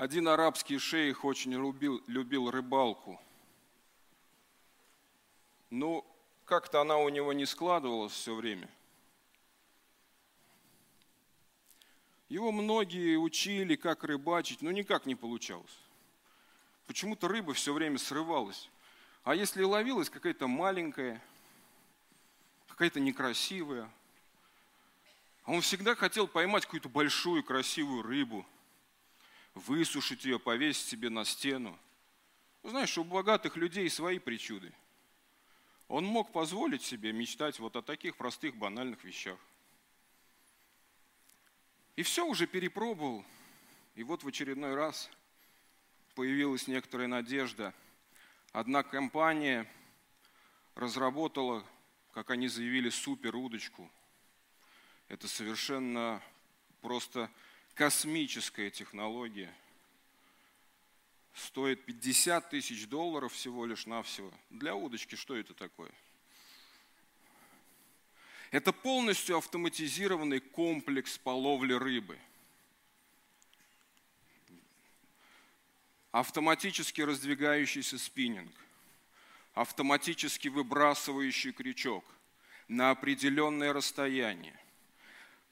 Один арабский шейх очень любил, любил рыбалку. Но как-то она у него не складывалась все время. Его многие учили, как рыбачить, но никак не получалось. Почему-то рыба все время срывалась. А если ловилась какая-то маленькая, какая-то некрасивая, он всегда хотел поймать какую-то большую красивую рыбу, высушить ее, повесить себе на стену. Ну, знаешь, у богатых людей свои причуды. Он мог позволить себе мечтать вот о таких простых банальных вещах. И все уже перепробовал. И вот в очередной раз – появилась некоторая надежда. Одна компания разработала, как они заявили, супер удочку. Это совершенно просто космическая технология. Стоит 50 тысяч долларов всего лишь навсего. Для удочки что это такое? Это полностью автоматизированный комплекс по ловле рыбы – автоматически раздвигающийся спиннинг, автоматически выбрасывающий крючок на определенное расстояние.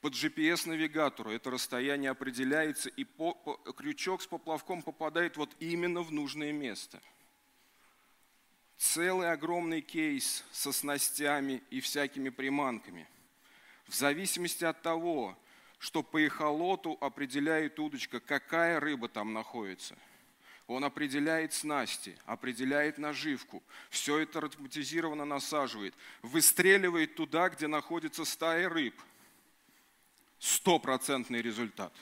Под GPS-навигатору это расстояние определяется, и по, по, крючок с поплавком попадает вот именно в нужное место. Целый огромный кейс со снастями и всякими приманками. В зависимости от того, что по эхолоту определяет удочка, какая рыба там находится – он определяет снасти, определяет наживку. Все это автоматизированно насаживает. Выстреливает туда, где находится стая рыб. Стопроцентный результат.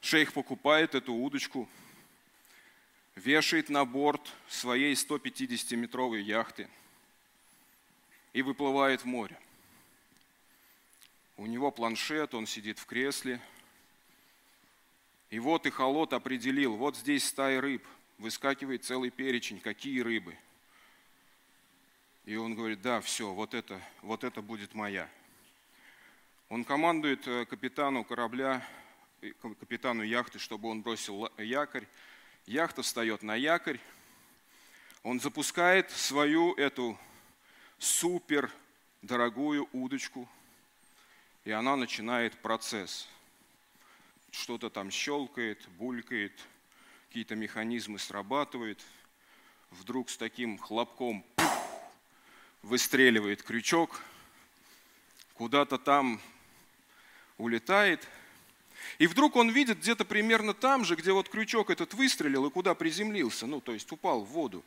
Шейх покупает эту удочку, вешает на борт своей 150-метровой яхты и выплывает в море. У него планшет, он сидит в кресле – и вот и холод определил, вот здесь стая рыб, выскакивает целый перечень, какие рыбы. И он говорит, да, все, вот это, вот это будет моя. Он командует э, капитану корабля, э, капитану яхты, чтобы он бросил якорь. Яхта встает на якорь. Он запускает свою эту супер дорогую удочку, и она начинает процесс – что-то там щелкает, булькает, какие-то механизмы срабатывают. Вдруг с таким хлопком выстреливает крючок, куда-то там улетает. И вдруг он видит где-то примерно там же, где вот крючок этот выстрелил и куда приземлился, ну то есть упал в воду.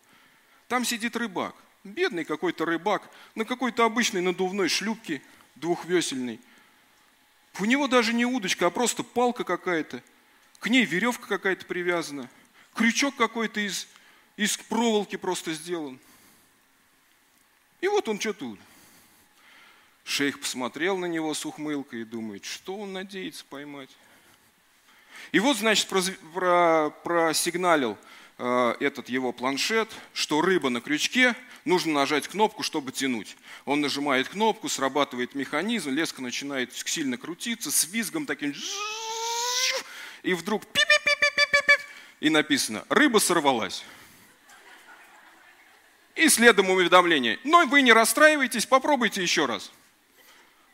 Там сидит рыбак, бедный какой-то рыбак на какой-то обычной надувной шлюпке двухвесельной – у него даже не удочка, а просто палка какая-то. К ней веревка какая-то привязана. Крючок какой-то из, из проволоки просто сделан. И вот он что тут. Шейх посмотрел на него с ухмылкой и думает, что он надеется поймать. И вот, значит, просигналил Э, этот его планшет, что рыба на крючке, нужно нажать кнопку, чтобы тянуть. Он нажимает кнопку, срабатывает механизм, леска начинает сильно крутиться, с визгом таким, и вдруг и написано, рыба сорвалась. И следом уведомление, но вы не расстраивайтесь, попробуйте еще раз.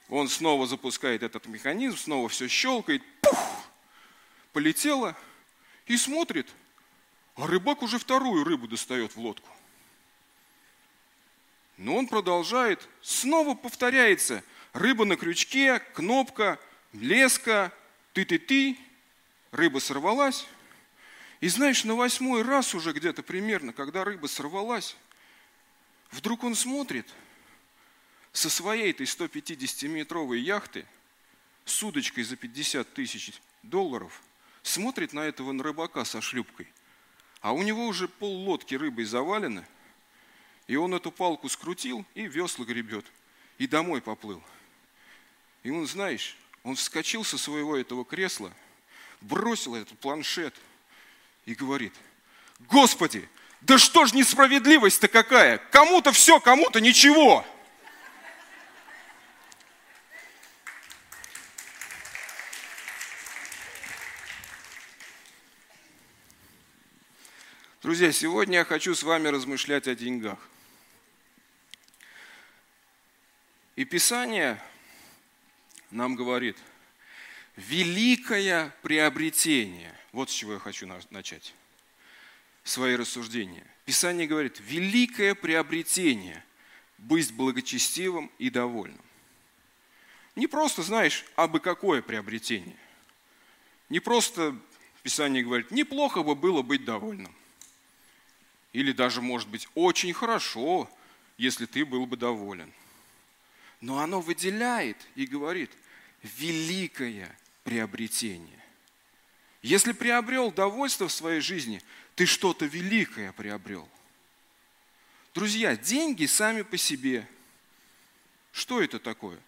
Он снова запускает этот механизм, снова все щелкает, пух, полетело и смотрит – а рыбак уже вторую рыбу достает в лодку. Но он продолжает, снова повторяется. Рыба на крючке, кнопка, леска, ты-ты-ты, рыба сорвалась. И знаешь, на восьмой раз уже где-то примерно, когда рыба сорвалась, вдруг он смотрит со своей этой 150-метровой яхты с удочкой за 50 тысяч долларов, смотрит на этого рыбака со шлюпкой а у него уже пол лодки рыбой завалено, и он эту палку скрутил и весла гребет, и домой поплыл. И он, знаешь, он вскочил со своего этого кресла, бросил этот планшет и говорит, Господи, да что ж несправедливость-то какая? Кому-то все, кому-то ничего. Друзья, сегодня я хочу с вами размышлять о деньгах. И Писание нам говорит, великое приобретение. Вот с чего я хочу начать свои рассуждения. Писание говорит, великое приобретение – быть благочестивым и довольным. Не просто, знаешь, а бы какое приобретение. Не просто, Писание говорит, неплохо бы было быть довольным. Или даже, может быть, очень хорошо, если ты был бы доволен. Но оно выделяет и говорит, великое приобретение. Если приобрел довольство в своей жизни, ты что-то великое приобрел. Друзья, деньги сами по себе. Что это такое?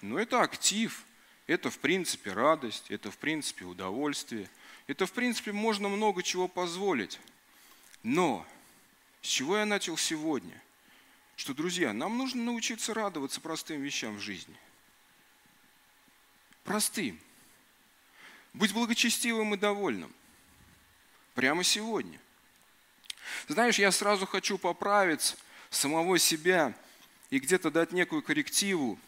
Ну, это актив, это в принципе радость, это в принципе удовольствие, это в принципе можно много чего позволить. Но с чего я начал сегодня? Что, друзья, нам нужно научиться радоваться простым вещам в жизни. Простым. Быть благочестивым и довольным. Прямо сегодня. Знаешь, я сразу хочу поправить самого себя и где-то дать некую коррективу.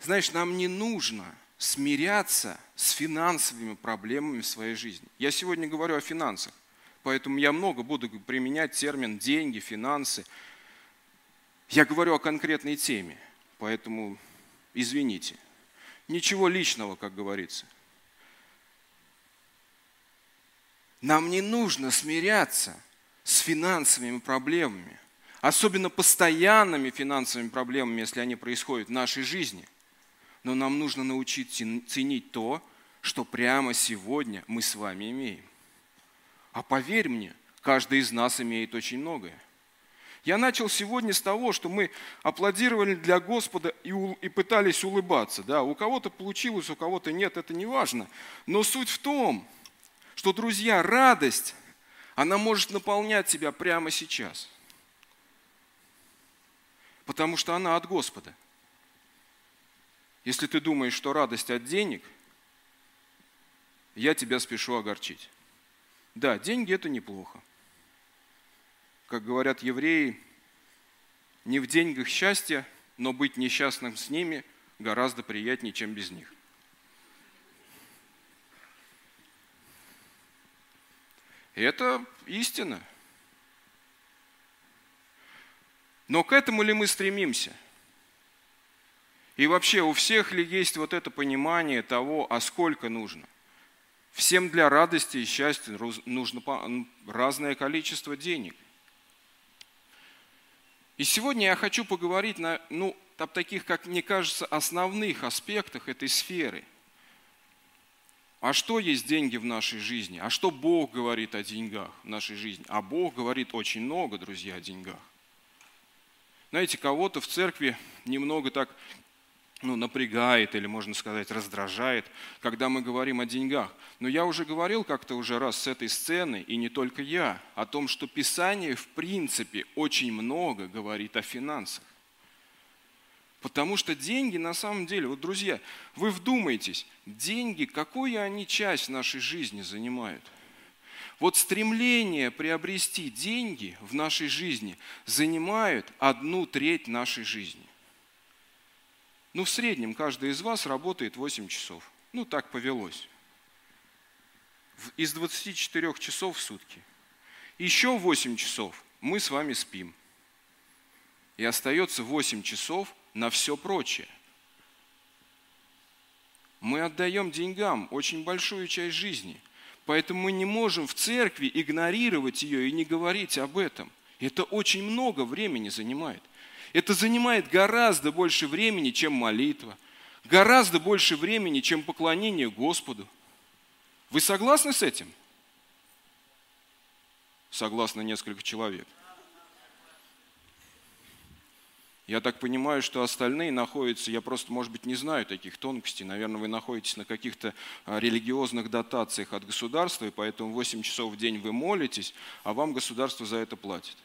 Знаешь, нам не нужно смиряться с финансовыми проблемами в своей жизни. Я сегодня говорю о финансах, поэтому я много буду применять термин деньги, финансы. Я говорю о конкретной теме, поэтому извините. Ничего личного, как говорится. Нам не нужно смиряться с финансовыми проблемами, особенно постоянными финансовыми проблемами, если они происходят в нашей жизни. Но нам нужно научиться ценить то, что прямо сегодня мы с вами имеем. А поверь мне, каждый из нас имеет очень многое. Я начал сегодня с того, что мы аплодировали для Господа и, у, и пытались улыбаться. Да, у кого-то получилось, у кого-то нет, это не важно. Но суть в том, что, друзья, радость, она может наполнять тебя прямо сейчас. Потому что она от Господа. Если ты думаешь, что радость от денег, я тебя спешу огорчить. Да, деньги это неплохо. Как говорят евреи, не в деньгах счастье, но быть несчастным с ними гораздо приятнее, чем без них. Это истина. Но к этому ли мы стремимся? И вообще, у всех ли есть вот это понимание того, а сколько нужно? Всем для радости и счастья нужно разное количество денег. И сегодня я хочу поговорить на, ну, об таких, как мне кажется, основных аспектах этой сферы – а что есть деньги в нашей жизни? А что Бог говорит о деньгах в нашей жизни? А Бог говорит очень много, друзья, о деньгах. Знаете, кого-то в церкви немного так ну, напрягает или, можно сказать, раздражает, когда мы говорим о деньгах. Но я уже говорил как-то уже раз с этой сцены, и не только я, о том, что Писание в принципе очень много говорит о финансах. Потому что деньги на самом деле, вот, друзья, вы вдумайтесь, деньги, какую они часть нашей жизни занимают? Вот стремление приобрести деньги в нашей жизни занимают одну треть нашей жизни. Ну, в среднем каждый из вас работает 8 часов. Ну, так повелось. Из 24 часов в сутки. Еще 8 часов мы с вами спим. И остается 8 часов на все прочее. Мы отдаем деньгам очень большую часть жизни, поэтому мы не можем в церкви игнорировать ее и не говорить об этом. Это очень много времени занимает. Это занимает гораздо больше времени, чем молитва, гораздо больше времени, чем поклонение Господу. Вы согласны с этим? Согласно несколько человек. Я так понимаю, что остальные находятся, я просто, может быть, не знаю таких тонкостей, наверное, вы находитесь на каких-то а, религиозных дотациях от государства, и поэтому 8 часов в день вы молитесь, а вам государство за это платит.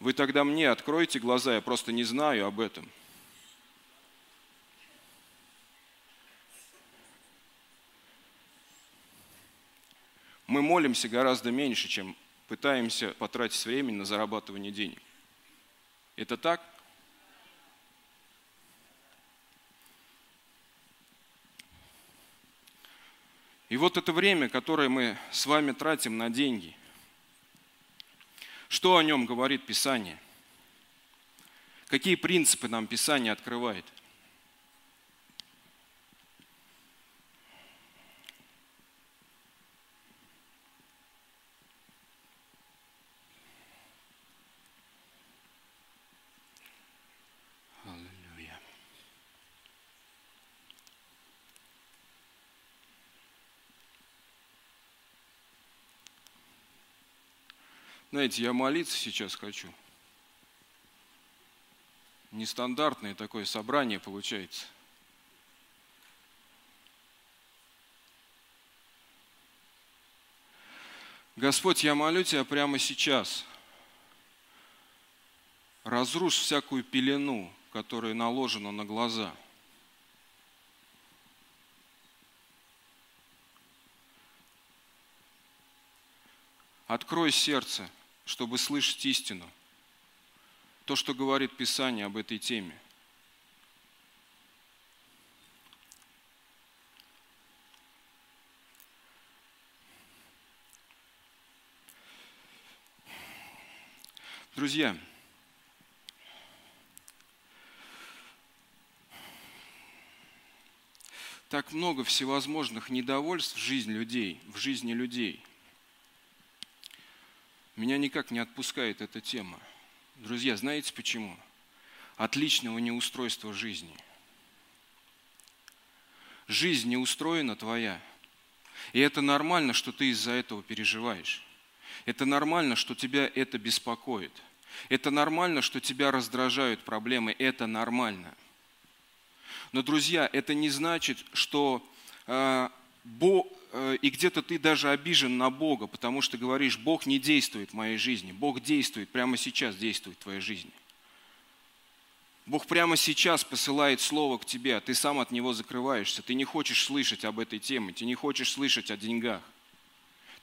Вы тогда мне откройте глаза, я просто не знаю об этом. мы молимся гораздо меньше, чем пытаемся потратить время на зарабатывание денег. Это так? И вот это время, которое мы с вами тратим на деньги, что о нем говорит Писание? Какие принципы нам Писание открывает? Знаете, я молиться сейчас хочу. Нестандартное такое собрание получается. Господь, я молю Тебя прямо сейчас. Разрушь всякую пелену, которая наложена на глаза. Открой сердце – чтобы слышать истину. То, что говорит Писание об этой теме. Друзья, так много всевозможных недовольств в жизни людей, в жизни людей – меня никак не отпускает эта тема. Друзья, знаете почему? От личного неустройства жизни. Жизнь не устроена твоя. И это нормально, что ты из-за этого переживаешь. Это нормально, что тебя это беспокоит. Это нормально, что тебя раздражают проблемы. Это нормально. Но, друзья, это не значит, что э, Бог, Э, и где-то ты даже обижен на Бога, потому что говоришь, Бог не действует в моей жизни. Бог действует, прямо сейчас действует в твоей жизни. Бог прямо сейчас посылает слово к тебе, а ты сам от него закрываешься. Ты не хочешь слышать об этой теме, ты не хочешь слышать о деньгах.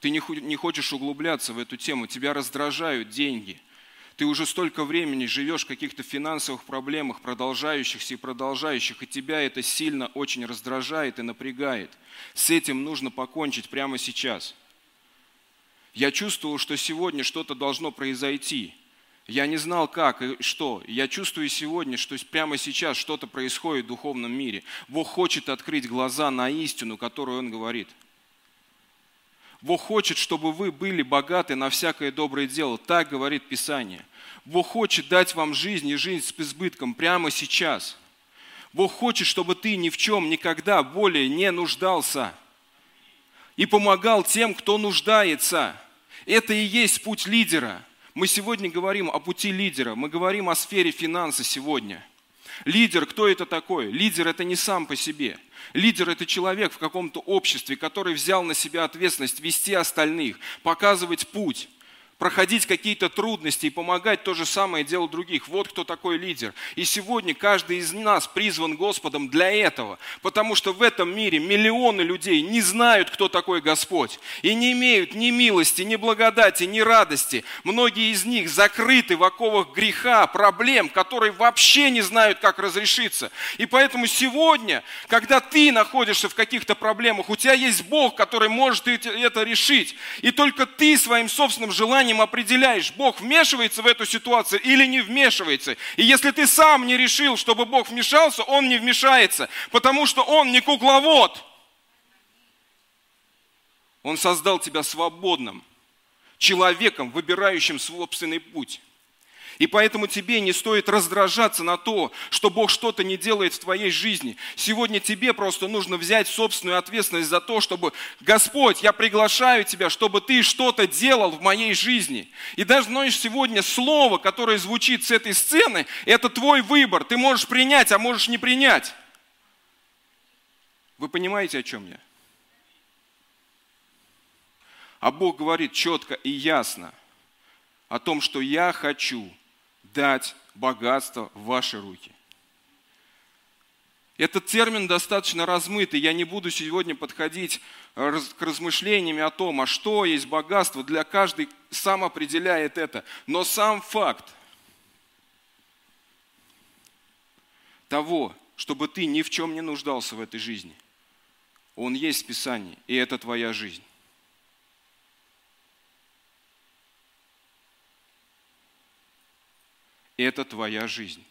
Ты не хочешь углубляться в эту тему, тебя раздражают деньги – ты уже столько времени живешь в каких-то финансовых проблемах, продолжающихся и продолжающих, и тебя это сильно очень раздражает и напрягает. С этим нужно покончить прямо сейчас. Я чувствовал, что сегодня что-то должно произойти. Я не знал, как и что. Я чувствую сегодня, что прямо сейчас что-то происходит в духовном мире. Бог хочет открыть глаза на истину, которую Он говорит – Бог хочет, чтобы вы были богаты на всякое доброе дело. Так говорит Писание. Бог хочет дать вам жизнь и жизнь с избытком прямо сейчас. Бог хочет, чтобы ты ни в чем никогда более не нуждался и помогал тем, кто нуждается. Это и есть путь лидера. Мы сегодня говорим о пути лидера, мы говорим о сфере финанса сегодня. Лидер, кто это такой? Лидер это не сам по себе – Лидер – это человек в каком-то обществе, который взял на себя ответственность вести остальных, показывать путь проходить какие-то трудности и помогать то же самое делать других. Вот кто такой лидер. И сегодня каждый из нас призван Господом для этого, потому что в этом мире миллионы людей не знают, кто такой Господь, и не имеют ни милости, ни благодати, ни радости. Многие из них закрыты в оковах греха, проблем, которые вообще не знают, как разрешиться. И поэтому сегодня, когда ты находишься в каких-то проблемах, у тебя есть Бог, который может это решить, и только ты своим собственным желанием сознанием определяешь, Бог вмешивается в эту ситуацию или не вмешивается. И если ты сам не решил, чтобы Бог вмешался, Он не вмешается, потому что Он не кукловод. Он создал тебя свободным, человеком, выбирающим собственный путь. И поэтому тебе не стоит раздражаться на то, что Бог что-то не делает в твоей жизни. Сегодня тебе просто нужно взять собственную ответственность за то, чтобы, Господь, я приглашаю Тебя, чтобы Ты что-то делал в моей жизни. И даже, знаешь, сегодня слово, которое звучит с этой сцены, это твой выбор. Ты можешь принять, а можешь не принять. Вы понимаете, о чем я? А Бог говорит четко и ясно о том, что я хочу – дать богатство в ваши руки. Этот термин достаточно размытый. Я не буду сегодня подходить э, к размышлениям о том, а что есть богатство. Для каждый сам определяет это. Но сам факт того, чтобы ты ни в чем не нуждался в этой жизни, он есть в Писании, и это твоя жизнь. Это твоя жизнь.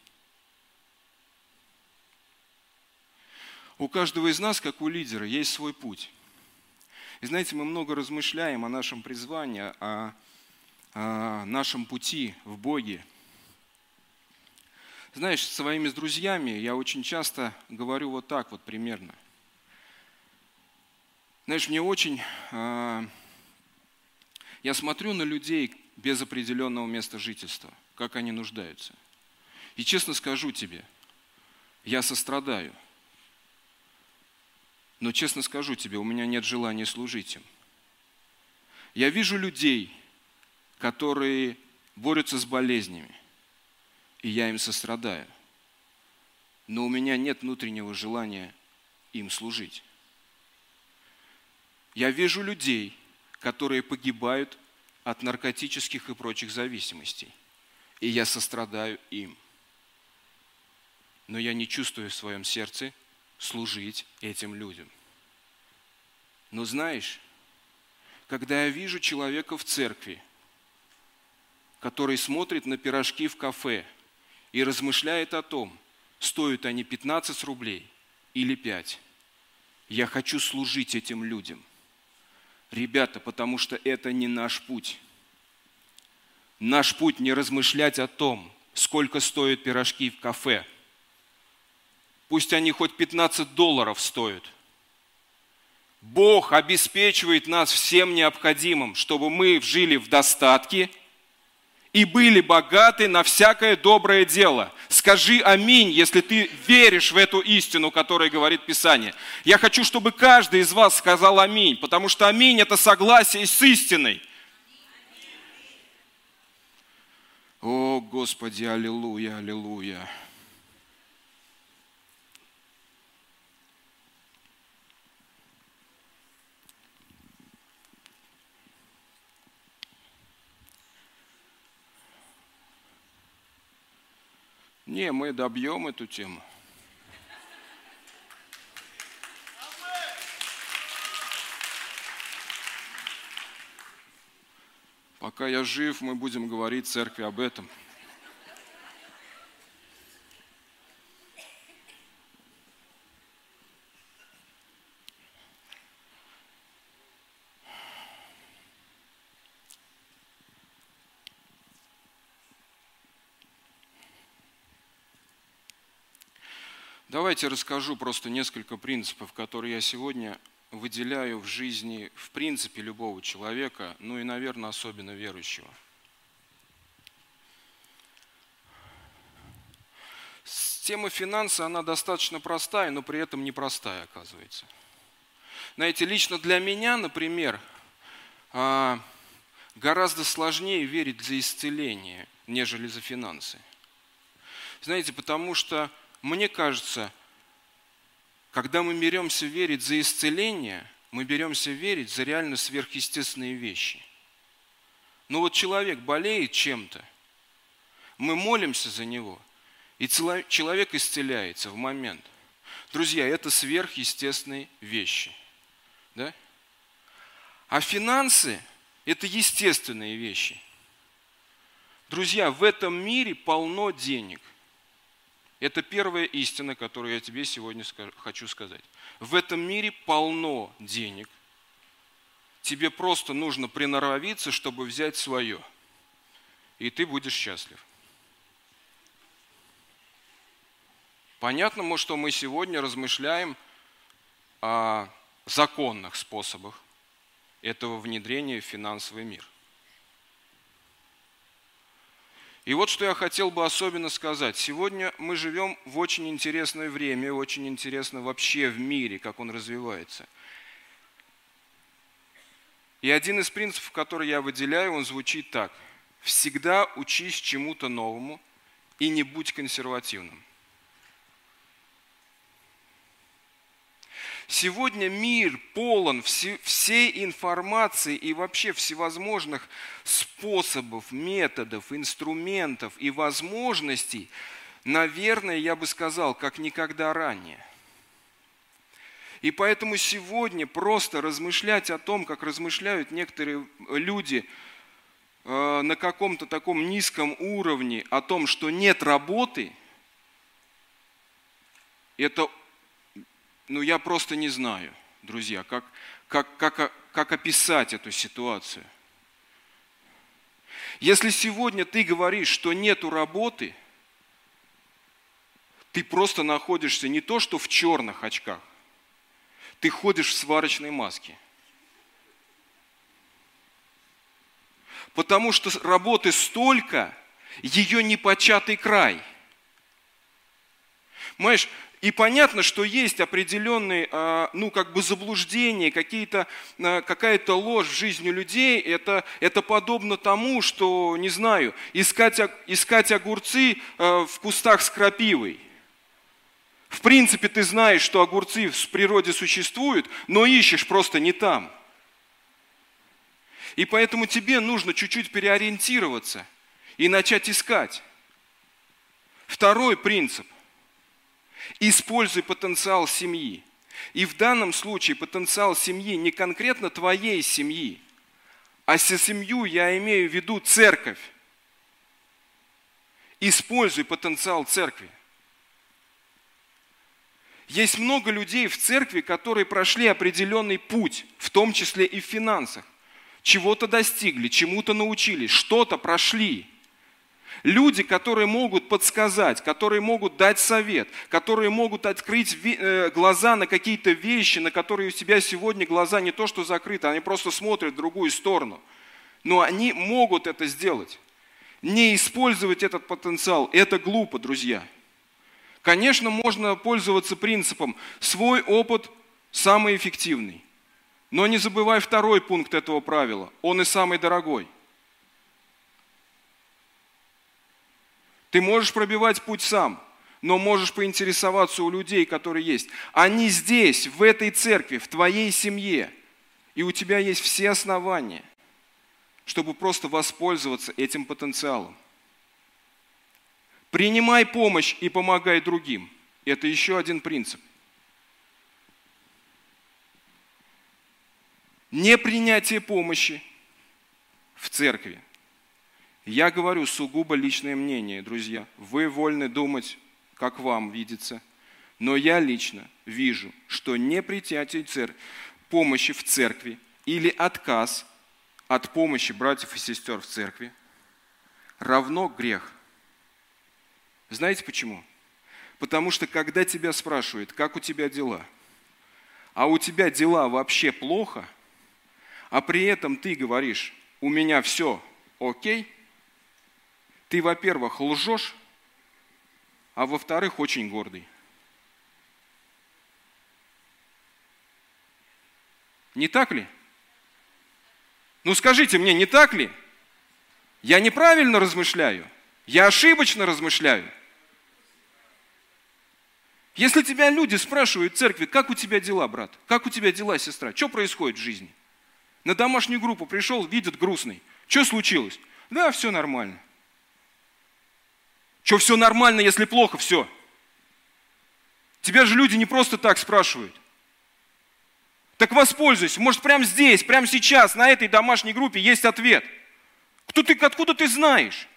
У каждого из нас, как у лидера, есть свой путь. И знаете, мы много размышляем о нашем призвании, о, о нашем пути в Боге. Знаешь, с своими друзьями я очень часто говорю вот так вот примерно. Знаешь, мне очень... Э, я смотрю на людей без определенного места жительства, как они нуждаются. И честно скажу тебе, я сострадаю – но честно скажу тебе, у меня нет желания служить им. Я вижу людей, которые борются с болезнями, и я им сострадаю. Но у меня нет внутреннего желания им служить. Я вижу людей, которые погибают от наркотических и прочих зависимостей, и я сострадаю им. Но я не чувствую в своем сердце служить этим людям. Но знаешь, когда я вижу человека в церкви, который смотрит на пирожки в кафе и размышляет о том, стоят они 15 рублей или 5, я хочу служить этим людям. Ребята, потому что это не наш путь. Наш путь не размышлять о том, сколько стоят пирожки в кафе – Пусть они хоть 15 долларов стоят. Бог обеспечивает нас всем необходимым, чтобы мы жили в достатке и были богаты на всякое доброе дело. Скажи аминь, если ты веришь в эту истину, которая говорит Писание. Я хочу, чтобы каждый из вас сказал аминь, потому что аминь – это согласие с истиной. О, Господи, аллилуйя, аллилуйя. Не, мы добьем эту тему. Пока я жив, мы будем говорить церкви об этом. Давайте расскажу просто несколько принципов, которые я сегодня выделяю в жизни, в принципе, любого человека, ну и, наверное, особенно верующего. Тема финанса, она достаточно простая, но при этом непростая, оказывается. Знаете, лично для меня, например, а, гораздо сложнее верить за исцеление, нежели за финансы. Знаете, потому что мне кажется, когда мы беремся верить за исцеление, мы беремся верить за реально сверхъестественные вещи. Но вот человек болеет чем-то, мы молимся за него, и человек исцеляется в момент. Друзья, это сверхъестественные вещи. Да? А финансы – это естественные вещи. Друзья, в этом мире полно денег – это первая истина, которую я тебе сегодня хочу сказать. В этом мире полно денег. Тебе просто нужно приноровиться, чтобы взять свое. И ты будешь счастлив. Понятно, что мы сегодня размышляем о законных способах этого внедрения в финансовый мир – И вот что я хотел бы особенно сказать. Сегодня мы живем в очень интересное время, очень интересно вообще в мире, как он развивается. И один из принципов, который я выделяю, он звучит так. Всегда учись чему-то новому и не будь консервативным. Сегодня мир полон всей информации и вообще всевозможных способов, методов, инструментов и возможностей, наверное, я бы сказал, как никогда ранее. И поэтому сегодня просто размышлять о том, как размышляют некоторые люди э, на каком-то таком низком уровне, о том, что нет работы, это, ну я просто не знаю, друзья, как, как, как, как описать эту ситуацию. Если сегодня ты говоришь, что нету работы, ты просто находишься не то, что в черных очках, ты ходишь в сварочной маске. Потому что работы столько, ее непочатый край. Понимаешь, и понятно, что есть определенные, а, ну, как бы заблуждения, какие-то, а, какая-то ложь в жизни людей. Это, это подобно тому, что, не знаю, искать, искать огурцы а, в кустах с крапивой. В принципе, ты знаешь, что огурцы в природе существуют, но ищешь просто не там. И поэтому тебе нужно чуть-чуть переориентироваться и начать искать. Второй принцип. Используй потенциал семьи. И в данном случае потенциал семьи не конкретно твоей семьи, а со семью я имею в виду церковь. Используй потенциал церкви. Есть много людей в церкви, которые прошли определенный путь, в том числе и в финансах. Чего-то достигли, чему-то научились, что-то прошли. Люди, которые могут подсказать, которые могут дать совет, которые могут открыть э, глаза на какие-то вещи, на которые у тебя сегодня глаза не то что закрыты, они просто смотрят в другую сторону. Но они могут это сделать. Не использовать этот потенциал – это глупо, друзья. Конечно, можно пользоваться принципом «свой опыт самый эффективный». Но не забывай второй пункт этого правила. Он и самый дорогой. Ты можешь пробивать путь сам, но можешь поинтересоваться у людей, которые есть. Они здесь, в этой церкви, в твоей семье. И у тебя есть все основания, чтобы просто воспользоваться этим потенциалом. Принимай помощь и помогай другим. Это еще один принцип. Непринятие помощи в церкви. Я говорю сугубо личное мнение, друзья. Вы вольны думать, как вам видится. Но я лично вижу, что непринятие цер... помощи в церкви или отказ от помощи братьев и сестер в церкви равно грех – знаете почему? Потому что когда тебя спрашивают, как у тебя дела, а у тебя дела вообще плохо, а при этом ты говоришь, у меня все окей, ты, во-первых, лжешь, а во-вторых, очень гордый. Не так ли? Ну скажите мне, не так ли? Я неправильно размышляю? Я ошибочно размышляю? Если тебя люди спрашивают в церкви, как у тебя дела, брат, как у тебя дела, сестра, что происходит в жизни? На домашнюю группу пришел, видит грустный. Что случилось? Да, все нормально. Что все нормально, если плохо, все. Тебя же люди не просто так спрашивают. Так воспользуйся. Может, прямо здесь, прямо сейчас, на этой домашней группе есть ответ. Кто ты, откуда ты знаешь?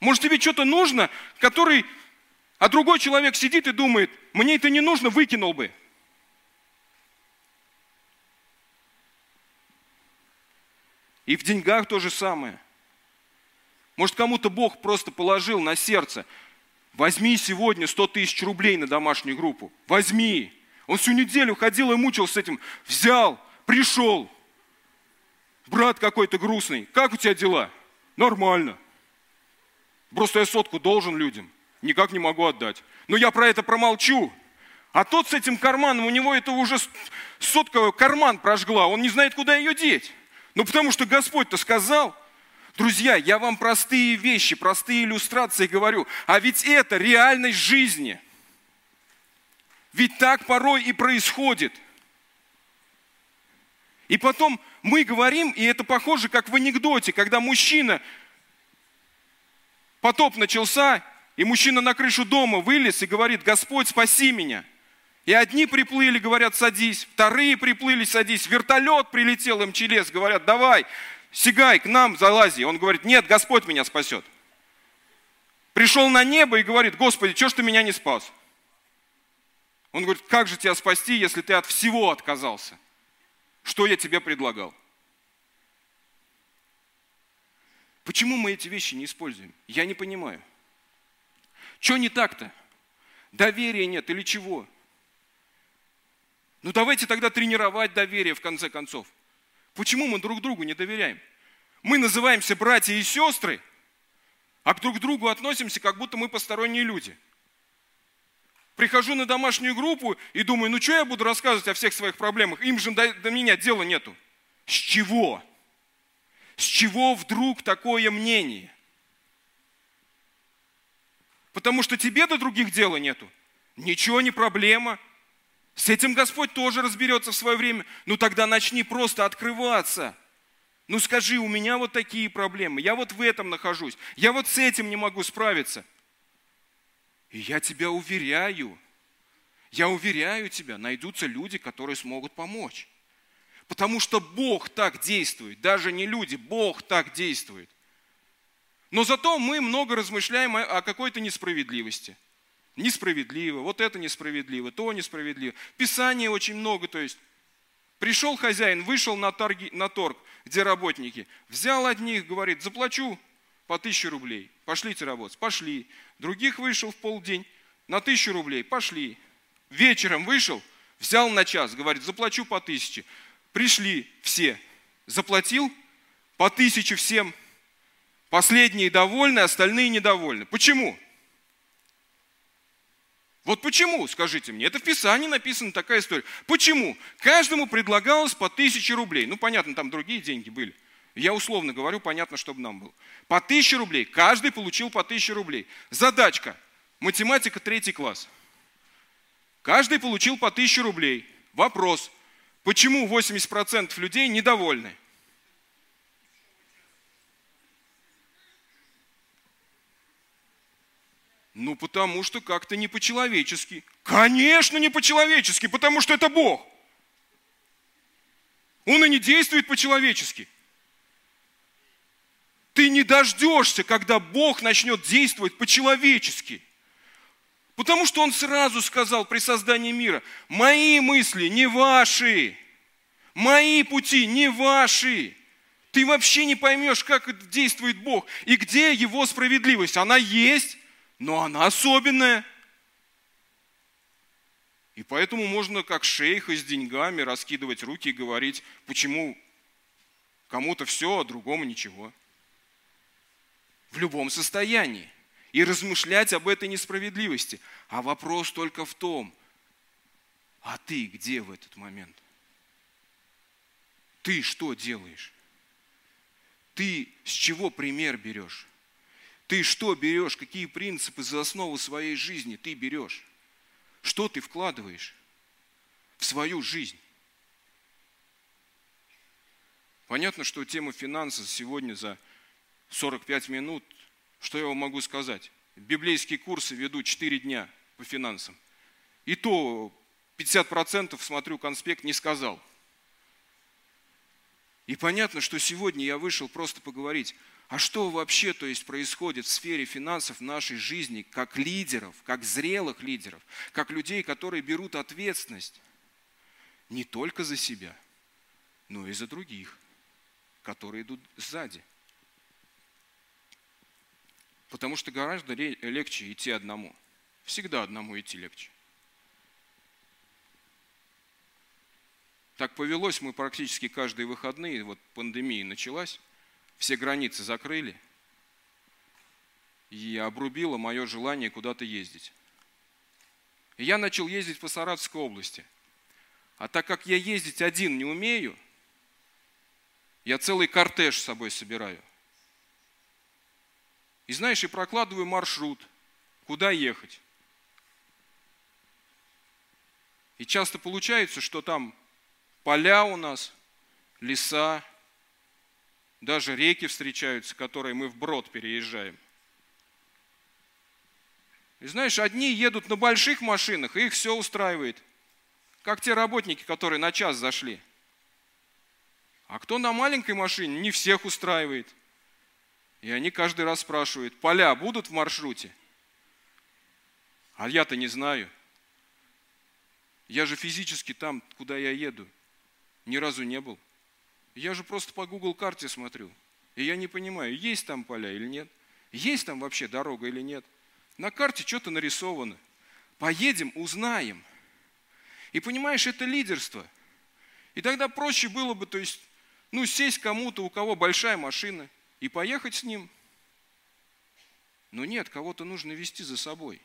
Может, тебе что-то нужно, который а другой человек сидит и думает, мне это не нужно, выкинул бы. И в деньгах то же самое. Может, кому-то Бог просто положил на сердце, возьми сегодня 100 тысяч рублей на домашнюю группу, возьми. Он всю неделю ходил и мучился с этим, взял, пришел. Брат какой-то грустный, как у тебя дела? Нормально. Просто я сотку должен людям никак не могу отдать. Но я про это промолчу. А тот с этим карманом, у него это уже сотка карман прожгла, он не знает, куда ее деть. Ну потому что Господь-то сказал, друзья, я вам простые вещи, простые иллюстрации говорю, а ведь это реальность жизни. Ведь так порой и происходит. И потом мы говорим, и это похоже, как в анекдоте, когда мужчина, потоп начался, и мужчина на крышу дома вылез и говорит, Господь, спаси меня. И одни приплыли, говорят, садись, вторые приплыли, садись, вертолет прилетел, МЧЛС, говорят, давай, сигай к нам, залази. Он говорит, нет, Господь меня спасет. Пришел на небо и говорит, Господи, что ж ты меня не спас? Он говорит, как же тебя спасти, если ты от всего отказался? Что я тебе предлагал? Почему мы эти вещи не используем? Я не понимаю. Что не так-то? Доверия нет или чего? Ну давайте тогда тренировать доверие в конце концов. Почему мы друг другу не доверяем? Мы называемся братья и сестры, а к друг другу относимся, как будто мы посторонние люди. Прихожу на домашнюю группу и думаю, ну что я буду рассказывать о всех своих проблемах? Им же до, до меня дела нету. С чего? С чего вдруг такое мнение? Потому что тебе до других дела нету. Ничего не проблема. С этим Господь тоже разберется в свое время. Ну тогда начни просто открываться. Ну скажи, у меня вот такие проблемы, я вот в этом нахожусь, я вот с этим не могу справиться. И я тебя уверяю, я уверяю тебя, найдутся люди, которые смогут помочь. Потому что Бог так действует, даже не люди, Бог так действует. Но зато мы много размышляем о какой-то несправедливости – несправедливо, вот это несправедливо, то несправедливо. Писания очень много, то есть пришел хозяин, вышел на, торги, на торг, где работники, взял одних, говорит, заплачу по тысяче рублей, пошлите работать, пошли. Других вышел в полдень, на тысячу рублей, пошли. Вечером вышел, взял на час, говорит, заплачу по тысяче. Пришли все, заплатил по тысяче всем. Последние довольны, остальные недовольны. Почему? Вот почему, скажите мне, это в Писании написана такая история. Почему? Каждому предлагалось по тысяче рублей. Ну, понятно, там другие деньги были. Я условно говорю, понятно, чтобы нам было. По тысяче рублей. Каждый получил по тысяче рублей. Задачка. Математика третий класс. Каждый получил по тысяче рублей. Вопрос. Почему 80% людей недовольны? Ну, потому что как-то не по-человечески. Конечно, не по-человечески, потому что это Бог. Он и не действует по-человечески. Ты не дождешься, когда Бог начнет действовать по-человечески. Потому что Он сразу сказал при создании мира, мои мысли не ваши, мои пути не ваши. Ты вообще не поймешь, как действует Бог и где Его справедливость. Она есть, но она особенная. И поэтому можно как шейха с деньгами раскидывать руки и говорить, почему кому-то все, а другому ничего. В любом состоянии. И размышлять об этой несправедливости. А вопрос только в том, а ты где в этот момент? Ты что делаешь? Ты с чего пример берешь? Ты что берешь? Какие принципы за основу своей жизни ты берешь? Что ты вкладываешь в свою жизнь? Понятно, что тема финансов сегодня за 45 минут, что я вам могу сказать? Библейские курсы веду 4 дня по финансам. И то 50% смотрю конспект не сказал. И понятно, что сегодня я вышел просто поговорить а что вообще то есть, происходит в сфере финансов в нашей жизни как лидеров, как зрелых лидеров, как людей, которые берут ответственность не только за себя, но и за других, которые идут сзади. Потому что гораздо легче идти одному. Всегда одному идти легче. Так повелось мы практически каждые выходные, вот пандемия началась, все границы закрыли и обрубило мое желание куда-то ездить. Я начал ездить по Саратовской области. А так как я ездить один не умею, я целый кортеж с собой собираю. И знаешь, и прокладываю маршрут, куда ехать. И часто получается, что там поля у нас, леса, даже реки встречаются, которые мы вброд переезжаем. И знаешь, одни едут на больших машинах, и их все устраивает. Как те работники, которые на час зашли. А кто на маленькой машине, не всех устраивает. И они каждый раз спрашивают, поля будут в маршруте? А я-то не знаю. Я же физически там, куда я еду, ни разу не был. Я же просто по Google карте смотрю. И я не понимаю, есть там поля или нет. Есть там вообще дорога или нет. На карте что-то нарисовано. Поедем, узнаем. И понимаешь, это лидерство. И тогда проще было бы, то есть, ну, сесть кому-то, у кого большая машина, и поехать с ним. Но нет, кого-то нужно вести за собой.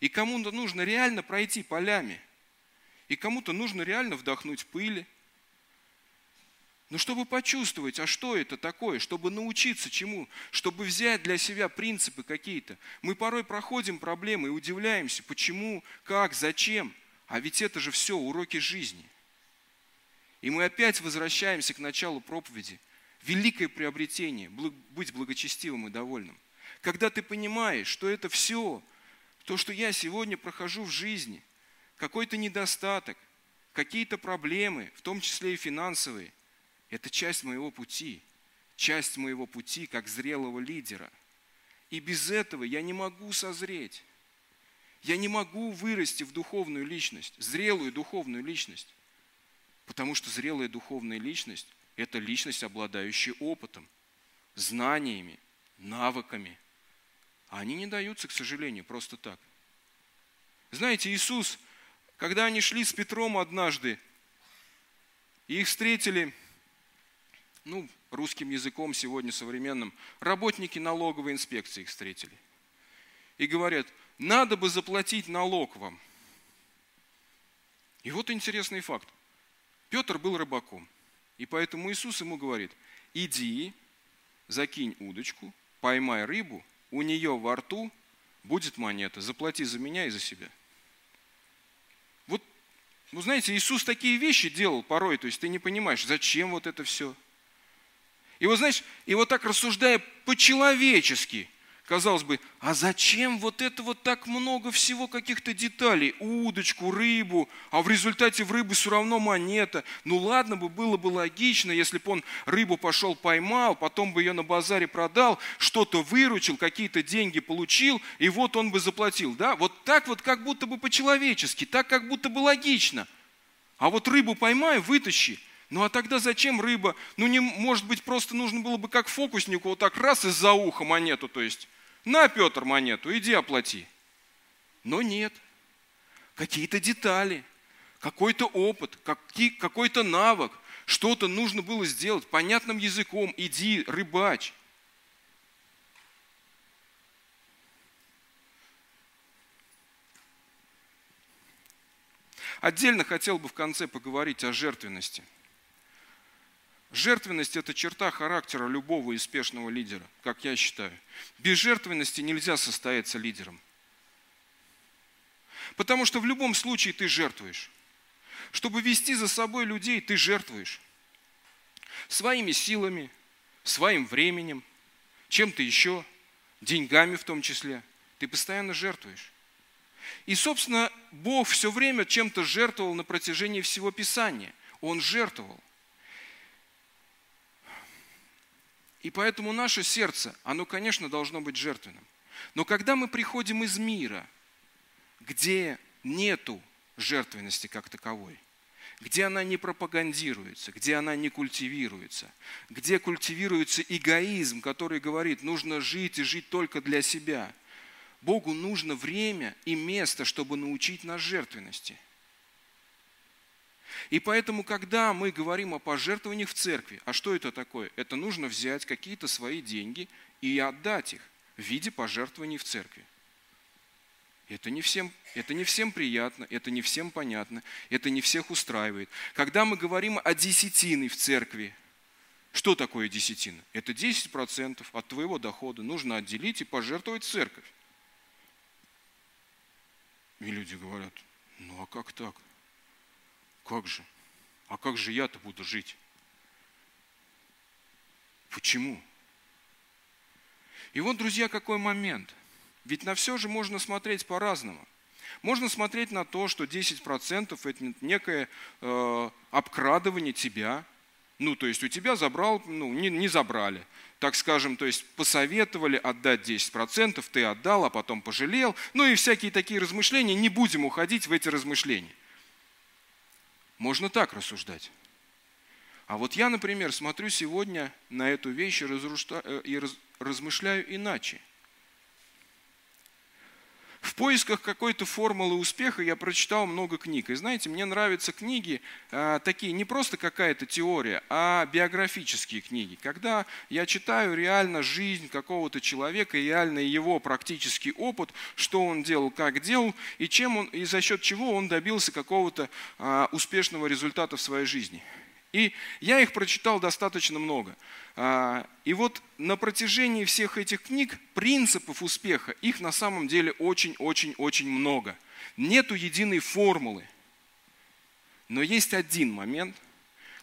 И кому-то нужно реально пройти полями. И кому-то нужно реально вдохнуть пыли. Но чтобы почувствовать, а что это такое, чтобы научиться чему, чтобы взять для себя принципы какие-то. Мы порой проходим проблемы и удивляемся, почему, как, зачем. А ведь это же все уроки жизни. И мы опять возвращаемся к началу проповеди. Великое приобретение – быть благочестивым и довольным. Когда ты понимаешь, что это все, то, что я сегодня прохожу в жизни, какой-то недостаток, какие-то проблемы, в том числе и финансовые, это часть моего пути, часть моего пути как зрелого лидера. И без этого я не могу созреть. Я не могу вырасти в духовную личность, зрелую духовную личность. Потому что зрелая духовная личность – это личность, обладающая опытом, знаниями, навыками. А они не даются, к сожалению, просто так. Знаете, Иисус, когда они шли с Петром однажды, и их встретили – ну, русским языком сегодня современным, работники налоговой инспекции их встретили. И говорят, надо бы заплатить налог вам. И вот интересный факт. Петр был рыбаком. И поэтому Иисус ему говорит, иди, закинь удочку, поймай рыбу, у нее во рту будет монета, заплати за меня и за себя. Ну знаете, Иисус такие вещи делал порой, то есть ты не понимаешь, зачем вот это все – и вот знаешь, и вот так рассуждая по-человечески, казалось бы, а зачем вот это вот так много всего каких-то деталей? Удочку, рыбу, а в результате в рыбы все равно монета. Ну ладно бы, было бы логично, если бы он рыбу пошел поймал, потом бы ее на базаре продал, что-то выручил, какие-то деньги получил, и вот он бы заплатил. Да? Вот так вот как будто бы по-человечески, так как будто бы логично. А вот рыбу поймай, вытащи – ну а тогда зачем рыба? Ну не, может быть, просто нужно было бы как фокуснику вот так раз из-за уха монету, то есть, на, Петр, монету, иди оплати. Но нет. Какие-то детали, какой-то опыт, какой-то навык, что-то нужно было сделать понятным языком, иди, рыбач. Отдельно хотел бы в конце поговорить о жертвенности – Жертвенность – это черта характера любого успешного лидера, как я считаю. Без жертвенности нельзя состояться лидером. Потому что в любом случае ты жертвуешь. Чтобы вести за собой людей, ты жертвуешь. Своими силами, своим временем, чем-то еще, деньгами в том числе. Ты постоянно жертвуешь. И, собственно, Бог все время чем-то жертвовал на протяжении всего Писания. Он жертвовал. И поэтому наше сердце, оно, конечно, должно быть жертвенным. Но когда мы приходим из мира, где нету жертвенности как таковой, где она не пропагандируется, где она не культивируется, где культивируется эгоизм, который говорит, нужно жить и жить только для себя. Богу нужно время и место, чтобы научить нас жертвенности – и поэтому, когда мы говорим о пожертвованиях в церкви, а что это такое? Это нужно взять какие-то свои деньги и отдать их в виде пожертвований в церкви. Это не, всем, это не всем приятно, это не всем понятно, это не всех устраивает. Когда мы говорим о десятине в церкви, что такое десятина? Это 10% от твоего дохода нужно отделить и пожертвовать церковь. И люди говорят, Ну а как так? Как же? А как же я-то буду жить? Почему? И вот, друзья, какой момент. Ведь на все же можно смотреть по-разному. Можно смотреть на то, что 10% это некое э, обкрадывание тебя. Ну, то есть у тебя забрал, ну, не, не забрали. Так скажем, то есть посоветовали отдать 10%, ты отдал, а потом пожалел. Ну и всякие такие размышления. Не будем уходить в эти размышления. Можно так рассуждать. А вот я, например, смотрю сегодня на эту вещь и, э, размышляю иначе. В поисках какой-то формулы успеха я прочитал много книг. И знаете, мне нравятся книги э, такие, не просто какая-то теория, а биографические книги. Когда я читаю реально жизнь какого-то человека, реально его практический опыт, что он делал, как делал, и, чем он, и за счет чего он добился какого-то э, успешного результата в своей жизни. И я их прочитал достаточно много. А, и вот на протяжении всех этих книг принципов успеха, их на самом деле очень-очень-очень много. Нету единой формулы. Но есть один момент,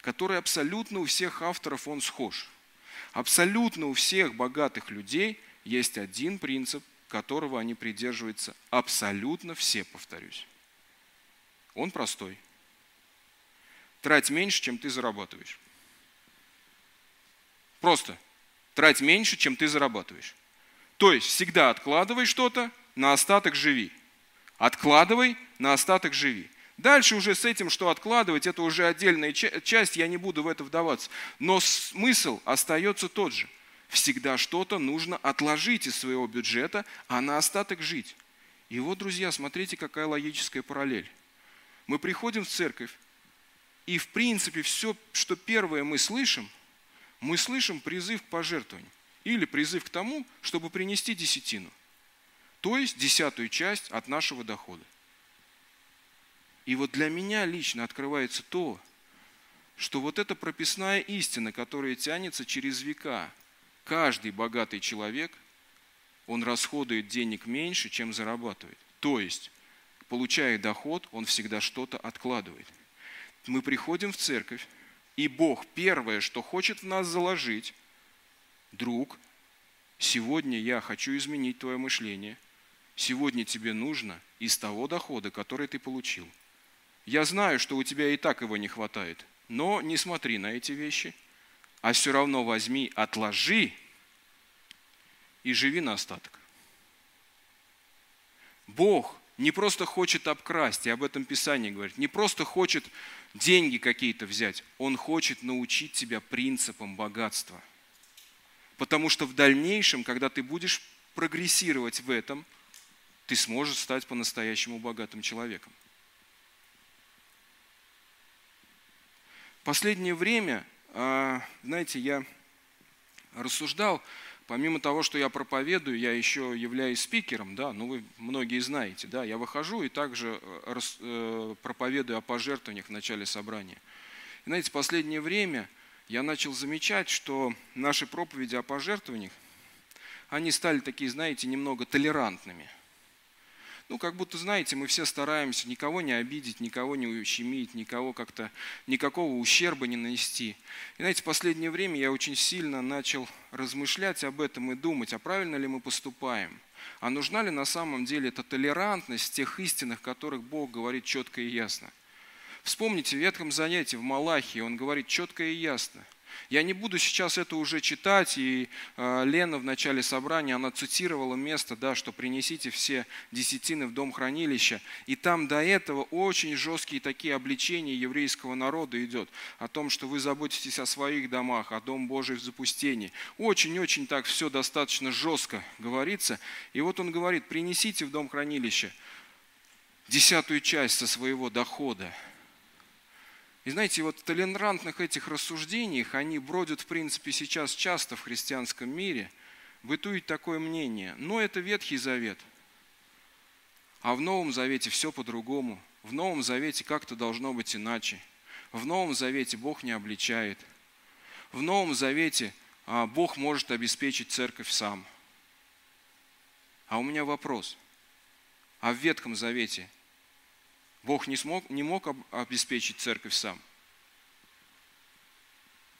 который абсолютно у всех авторов он схож. Абсолютно у всех богатых людей есть один принцип, которого они придерживаются абсолютно все, повторюсь. Он простой. Трать меньше, чем ты зарабатываешь. Просто трать меньше, чем ты зарабатываешь. То есть всегда откладывай что-то, на остаток живи. Откладывай, на остаток живи. Дальше уже с этим, что откладывать, это уже отдельная часть, я не буду в это вдаваться. Но смысл остается тот же. Всегда что-то нужно отложить из своего бюджета, а на остаток жить. И вот, друзья, смотрите, какая логическая параллель. Мы приходим в церковь, и в принципе все, что первое мы слышим, мы слышим призыв к пожертвованию или призыв к тому, чтобы принести десятину, то есть десятую часть от нашего дохода. И вот для меня лично открывается то, что вот эта прописная истина, которая тянется через века, каждый богатый человек, он расходует денег меньше, чем зарабатывает. То есть, получая доход, он всегда что-то откладывает – мы приходим в церковь, и Бог первое, что хочет в нас заложить, друг, сегодня я хочу изменить твое мышление, сегодня тебе нужно из того дохода, который ты получил. Я знаю, что у тебя и так его не хватает, но не смотри на эти вещи, а все равно возьми, отложи и живи на остаток. Бог не просто хочет обкрасть, и об этом Писание говорит, не просто хочет деньги какие-то взять. Он хочет научить тебя принципам богатства. Потому что в дальнейшем, когда ты будешь прогрессировать в этом, ты сможешь стать по-настоящему богатым человеком. Последнее время, а, знаете, я рассуждал Помимо того, что я проповедую, я еще являюсь спикером, да, ну вы многие знаете, да, я выхожу и также э, э, проповедую о пожертвованиях в начале собрания. И знаете, в последнее время я начал замечать, что наши проповеди о пожертвованиях, они стали такие, знаете, немного толерантными – ну, как будто, знаете, мы все стараемся никого не обидеть, никого не ущемить, никого как-то, никакого ущерба не нанести. И, знаете, в последнее время я очень сильно начал размышлять об этом и думать, а правильно ли мы поступаем. А нужна ли на самом деле эта толерантность тех истинах, которых Бог говорит четко и ясно. Вспомните, в ветхом занятии в Малахии он говорит четко и ясно – я не буду сейчас это уже читать, и э, Лена в начале собрания, она цитировала место, да, что принесите все десятины в дом хранилища, и там до этого очень жесткие такие обличения еврейского народа идет, о том, что вы заботитесь о своих домах, а дом Божий в запустении. Очень-очень так все достаточно жестко говорится, и вот он говорит, принесите в дом хранилища десятую часть со своего дохода, и знаете, вот в толерантных этих рассуждениях, они бродят, в принципе, сейчас часто в христианском мире, бытует такое мнение, но это Ветхий Завет, а в Новом Завете все по-другому, в Новом Завете как-то должно быть иначе, в Новом Завете Бог не обличает, в Новом Завете а, Бог может обеспечить церковь сам. А у меня вопрос, а в Ветхом Завете Бог не, смог, не мог обеспечить церковь сам.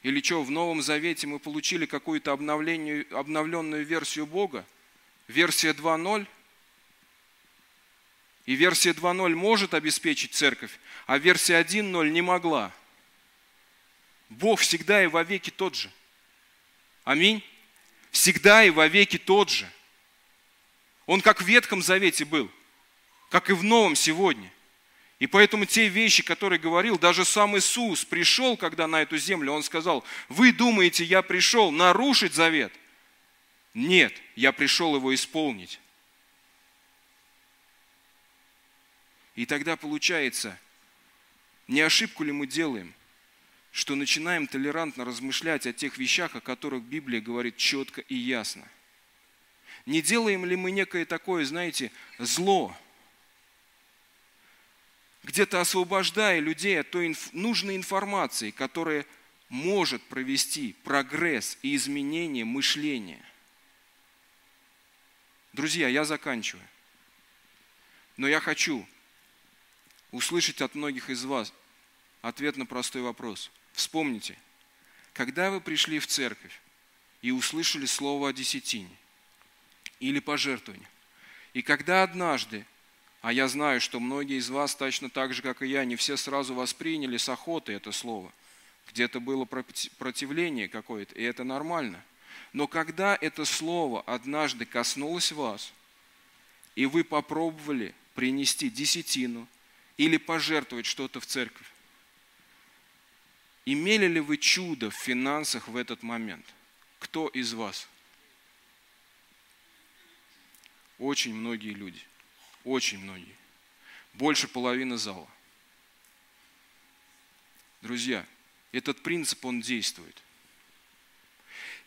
Или что, в Новом Завете мы получили какую-то обновленную версию Бога? Версия 2.0? И версия 2.0 может обеспечить церковь, а версия 1.0 не могла. Бог всегда и во веки тот же. Аминь. Всегда и во веки тот же. Он как в Ветхом Завете был, как и в Новом сегодня. И поэтому те вещи, которые говорил, даже сам Иисус пришел, когда на эту землю, Он сказал, вы думаете, я пришел нарушить завет? Нет, я пришел его исполнить. И тогда получается, не ошибку ли мы делаем, что начинаем толерантно размышлять о тех вещах, о которых Библия говорит четко и ясно. Не делаем ли мы некое такое, знаете, зло, где-то освобождая людей от той инф- нужной информации, которая может провести прогресс и изменение мышления. Друзья, я заканчиваю. Но я хочу услышать от многих из вас ответ на простой вопрос. Вспомните, когда вы пришли в церковь и услышали слово о десятине или пожертвовании, и когда однажды, а я знаю, что многие из вас точно так же, как и я, не все сразу восприняли с охотой это слово, где-то было противление какое-то, и это нормально. Но когда это слово однажды коснулось вас, и вы попробовали принести десятину, или пожертвовать что-то в церковь. Имели ли вы чудо в финансах в этот момент? Кто из вас? Очень многие люди. Очень многие. Больше половины зала. Друзья, этот принцип, он действует.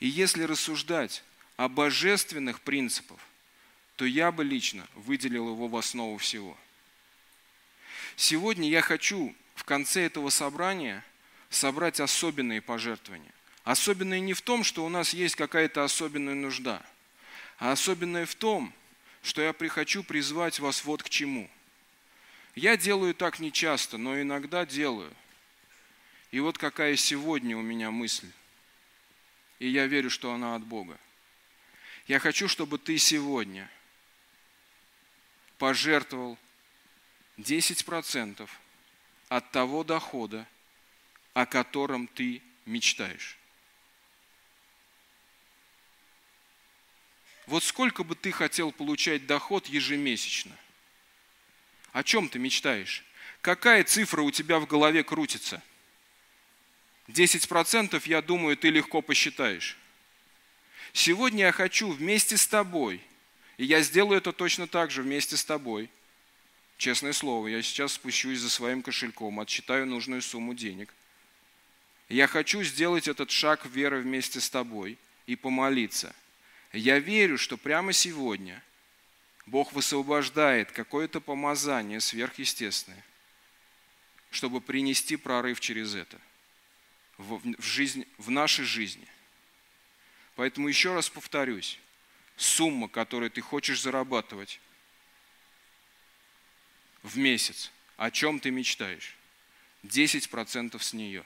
И если рассуждать о божественных принципах, то я бы лично выделил его в основу всего – Сегодня я хочу в конце этого собрания собрать особенные пожертвования. Особенные не в том, что у нас есть какая-то особенная нужда, а особенное в том, что я прихочу призвать вас вот к чему. Я делаю так не часто, но иногда делаю. И вот какая сегодня у меня мысль. И я верю, что она от Бога. Я хочу, чтобы ты сегодня пожертвовал 10% от того дохода, о котором ты мечтаешь. Вот сколько бы ты хотел получать доход ежемесячно? О чем ты мечтаешь? Какая цифра у тебя в голове крутится? 10% я думаю, ты легко посчитаешь. Сегодня я хочу вместе с тобой, и я сделаю это точно так же вместе с тобой – Честное слово, я сейчас спущусь за своим кошельком, отчитаю нужную сумму денег. Я хочу сделать этот шаг веры вместе с тобой и помолиться. Я верю, что прямо сегодня Бог высвобождает какое-то помазание сверхъестественное, чтобы принести прорыв через это в, жизнь, в нашей жизни. Поэтому еще раз повторюсь, сумма, которую ты хочешь зарабатывать, в месяц. О чем ты мечтаешь? 10% с нее.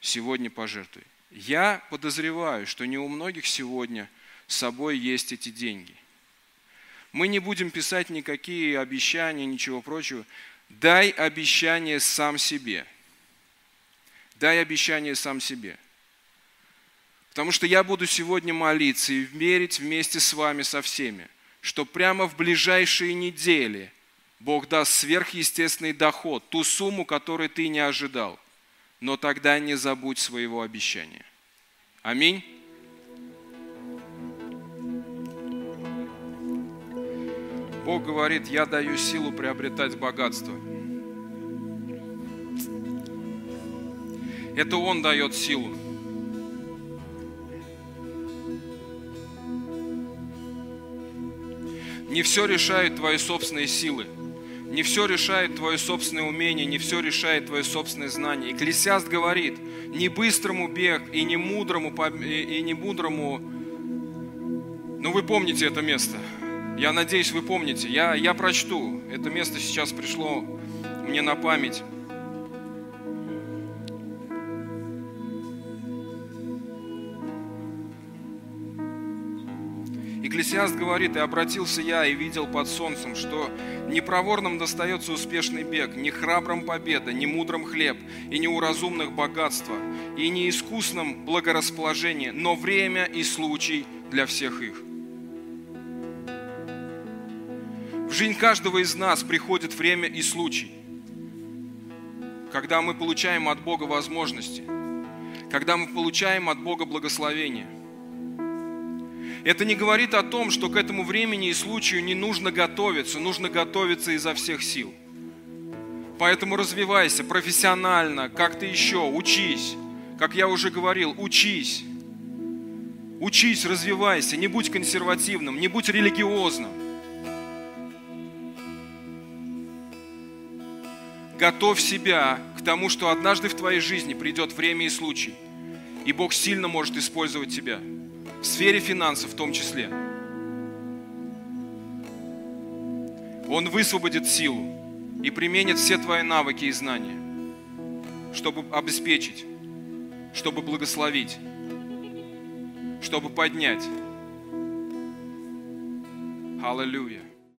Сегодня пожертвуй. Я подозреваю, что не у многих сегодня с собой есть эти деньги. Мы не будем писать никакие обещания, ничего прочего. Дай обещание сам себе. Дай обещание сам себе. Потому что я буду сегодня молиться и верить вместе с вами со всеми, что прямо в ближайшие недели Бог даст сверхъестественный доход, ту сумму, которую ты не ожидал. Но тогда не забудь своего обещания. Аминь. Бог говорит, я даю силу приобретать богатство. Это Он дает силу. Не все решают твои собственные силы. Не все решает твое собственное умение, не все решает твое собственное знание. Экклесиаст говорит, не быстрому бег и не мудрому, и не мудрому, ну вы помните это место. Я надеюсь, вы помните. Я, я прочту. Это место сейчас пришло мне на память. Экклесиаст говорит, «И обратился я и видел под солнцем, что не проворным достается успешный бег, не храбрым победа, не мудрым хлеб, и не у разумных богатство, и не искусным благорасположение, но время и случай для всех их». В жизнь каждого из нас приходит время и случай, когда мы получаем от Бога возможности, когда мы получаем от Бога благословение – это не говорит о том, что к этому времени и случаю не нужно готовиться, нужно готовиться изо всех сил. Поэтому развивайся профессионально, как-то еще, учись. Как я уже говорил, учись. Учись, развивайся, не будь консервативным, не будь религиозным. Готовь себя к тому, что однажды в твоей жизни придет время и случай, и Бог сильно может использовать тебя в сфере финансов в том числе. Он высвободит силу и применит все твои навыки и знания, чтобы обеспечить, чтобы благословить, чтобы поднять. Аллилуйя.